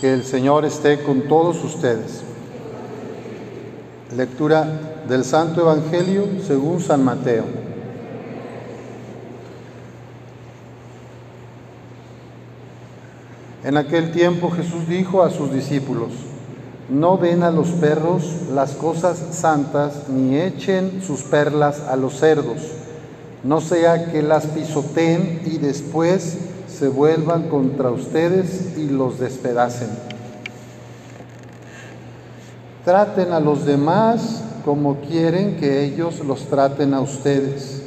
Que el Señor esté con todos ustedes. Lectura del Santo Evangelio según San Mateo. En aquel tiempo Jesús dijo a sus discípulos, no den a los perros las cosas santas, ni echen sus perlas a los cerdos, no sea que las pisoteen y después se vuelvan contra ustedes y los despedacen. Traten a los demás como quieren que ellos los traten a ustedes.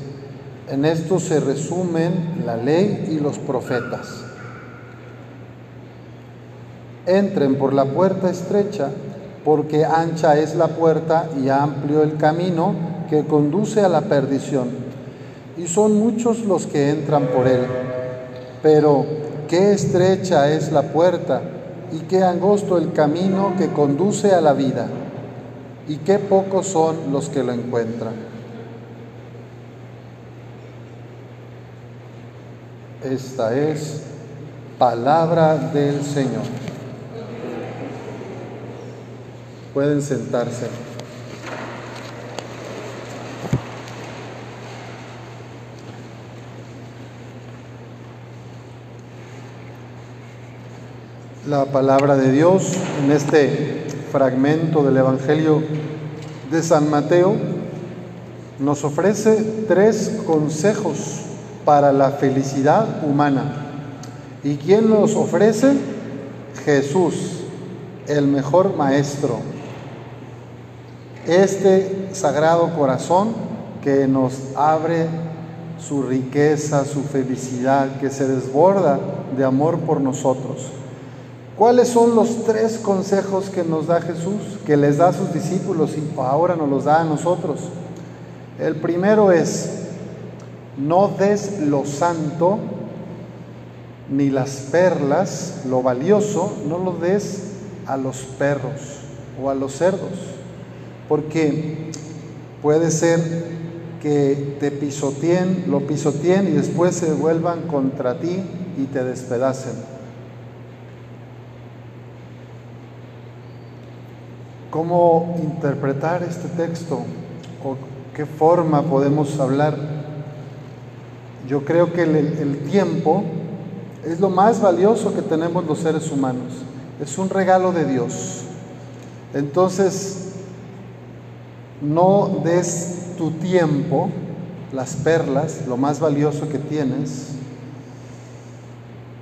En esto se resumen la ley y los profetas. Entren por la puerta estrecha, porque ancha es la puerta y amplio el camino que conduce a la perdición. Y son muchos los que entran por él. Pero qué estrecha es la puerta y qué angosto el camino que conduce a la vida. Y qué pocos son los que lo encuentran. Esta es palabra del Señor. Pueden sentarse. La palabra de Dios en este fragmento del Evangelio de San Mateo nos ofrece tres consejos para la felicidad humana. ¿Y quién los ofrece? Jesús, el mejor maestro. Este sagrado corazón que nos abre su riqueza, su felicidad, que se desborda de amor por nosotros. ¿Cuáles son los tres consejos que nos da Jesús, que les da a sus discípulos y ahora nos los da a nosotros? El primero es, no des lo santo ni las perlas, lo valioso, no lo des a los perros o a los cerdos, porque puede ser que te pisoteen, lo pisoteen y después se vuelvan contra ti y te despedacen. ¿Cómo interpretar este texto? ¿O qué forma podemos hablar? Yo creo que el, tiempo es lo más valioso que tenemos los seres humanos. Es un regalo de Dios. Entonces, no des tu tiempo, las perlas, lo más valioso que tienes.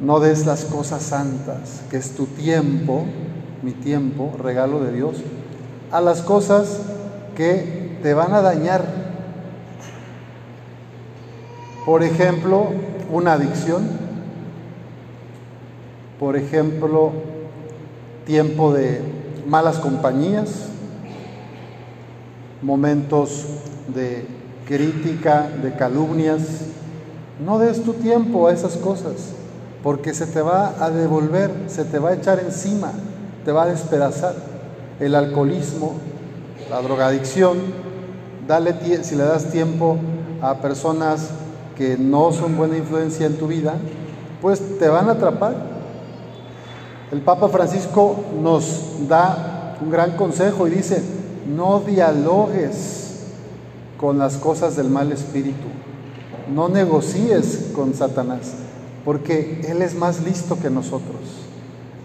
No des las cosas santas, que es tu tiempo, mi tiempo, regalo de Dios, a las cosas que te van a dañar. Por ejemplo, una adicción. Por ejemplo, tiempo de malas compañías, momentos de crítica, de calumnias. No des tu tiempo a esas cosas, porque se te va a devolver, se te va a echar encima, te va a despedazar el alcoholismo, la drogadicción, si le das tiempo a personas que no son buena influencia en tu vida, pues te van a atrapar. El Papa Francisco nos da un gran consejo y dice, no dialogues con las cosas del mal espíritu, no negocies con Satanás, porque Él es más listo que nosotros.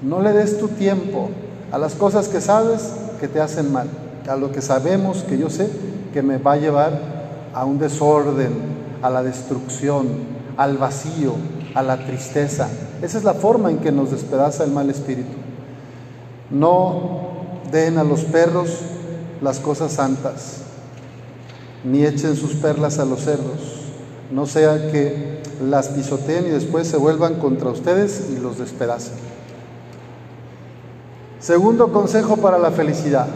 No le des tu tiempo, a las cosas que sabes que te hacen mal, a lo que sabemos que yo sé que me va a llevar a un desorden, a la destrucción, al vacío, a la tristeza. Esa es la forma en que nos despedaza el mal espíritu. No den a los perros las cosas santas, ni echen sus perlas a los cerdos, no sea que las pisoteen y después se vuelvan contra ustedes y los despedacen. Segundo consejo para la felicidad.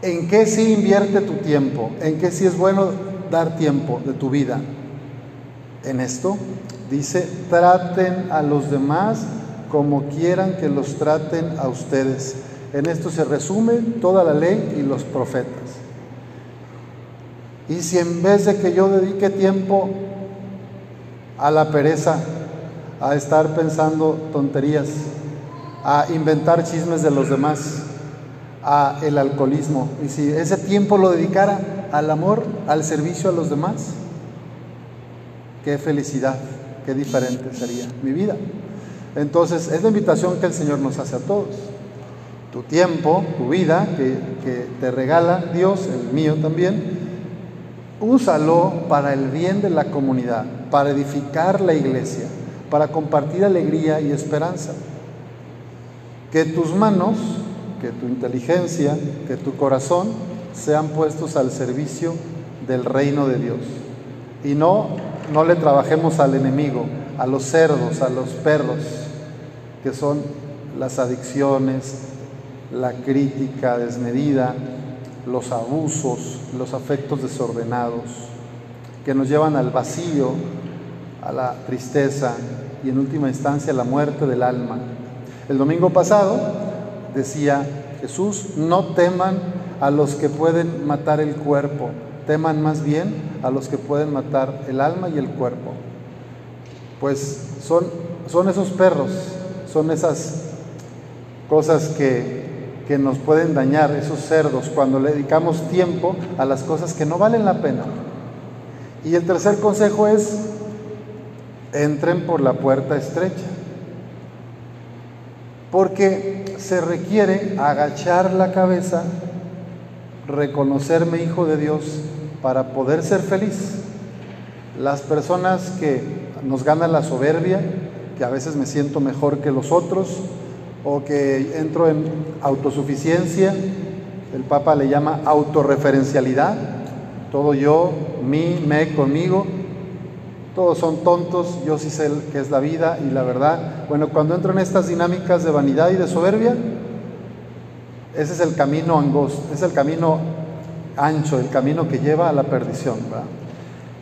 ¿En qué sí invierte tu tiempo? ¿En qué sí es bueno dar tiempo de tu vida? En esto dice, traten a los demás como quieran que los traten a ustedes. En esto se resume toda la ley y los profetas. Y si en vez de que yo dedique tiempo a la pereza, a estar pensando tonterías, a inventar chismes de los demás, a el alcoholismo. Y si ese tiempo lo dedicara al amor, al servicio a los demás, qué felicidad, qué diferente sería mi vida. Entonces, es la invitación que el Señor nos hace a todos. Tu tiempo, tu vida, que, que te regala Dios, el mío también, úsalo para el bien de la comunidad, para edificar la iglesia, para compartir alegría y esperanza. Que tus manos, que tu inteligencia, que tu corazón sean puestos al servicio del reino de Dios. Y no, no le trabajemos al enemigo, a los cerdos, a los perros, que son las adicciones, la crítica desmedida, los abusos, los afectos desordenados, que nos llevan al vacío, a la tristeza y en última instancia a la muerte del alma. El domingo pasado decía Jesús, no teman a los que pueden matar el cuerpo, teman más bien a los que pueden matar el alma y el cuerpo. Pues son, son esos perros, son esas cosas que, que nos pueden dañar, esos cerdos, cuando le dedicamos tiempo a las cosas que no valen la pena. Y el tercer consejo es, entren por la puerta estrecha, porque se requiere agachar la cabeza reconocerme hijo de Dios para poder ser feliz. Las personas que nos ganan la soberbia, que a veces me siento mejor que los otros, o que entro en autosuficiencia, el Papa le llama autorreferencialidad, todo yo, mí, me, conmigo, todos son tontos, yo sí sé qué es la vida y la verdad. Bueno, cuando entro en estas dinámicas de vanidad y de soberbia, ese es el camino angosto, es el camino ancho, el camino que lleva a la perdición.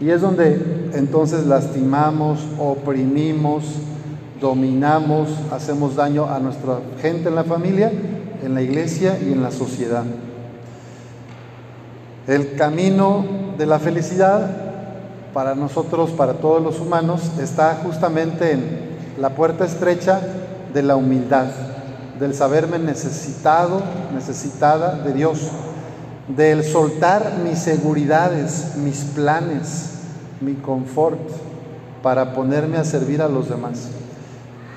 Y es donde entonces lastimamos, oprimimos, dominamos, hacemos daño a nuestra gente en la familia, en la iglesia y en la sociedad. El camino de la felicidad para nosotros, para todos los humanos, está justamente en la puerta estrecha de la humildad del saberme necesitado, necesitada de Dios, del soltar mis seguridades, mis planes, mi confort, para ponerme a servir a los demás.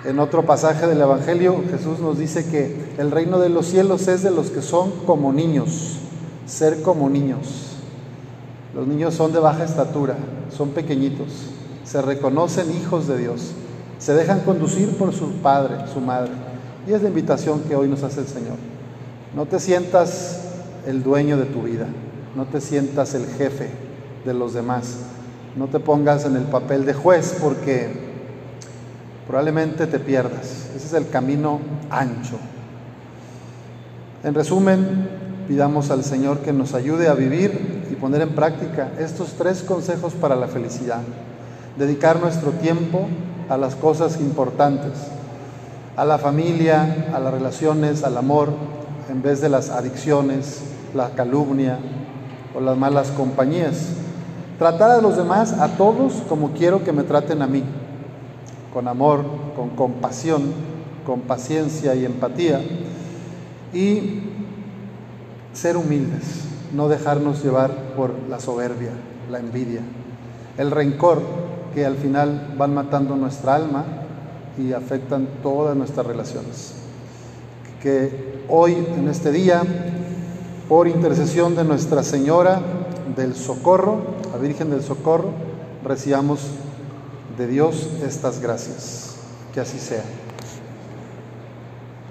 En otro pasaje del Evangelio Jesús nos dice que el reino de los cielos es de los que son como niños, ser como niños. Los niños son de baja estatura, son pequeñitos, se reconocen hijos de Dios, se dejan conducir por su padre, su madre y es la invitación que hoy nos hace el Señor. No te sientas el dueño de tu vida, no te sientas el jefe de los demás, no te pongas en el papel de juez porque probablemente te pierdas. Ese es el camino ancho. En resumen, pidamos al Señor que nos ayude a vivir poner en práctica estos tres consejos para la felicidad. Dedicar nuestro tiempo a las cosas importantes a la familia, a las relaciones, al amor, en vez de las adicciones, la calumnia o las malas compañías. Tratar a los demás, a todos, como quiero que me traten a mí, con amor, con compasión, con paciencia y empatía. Y ser humildes, no dejarnos llevar por la soberbia, la envidia, el rencor que al final van matando nuestra alma y afectan todas nuestras relaciones. Que hoy, en este día, por intercesión de Nuestra Señora del Socorro, la Virgen del Socorro, recibamos de Dios estas gracias. Que así sea.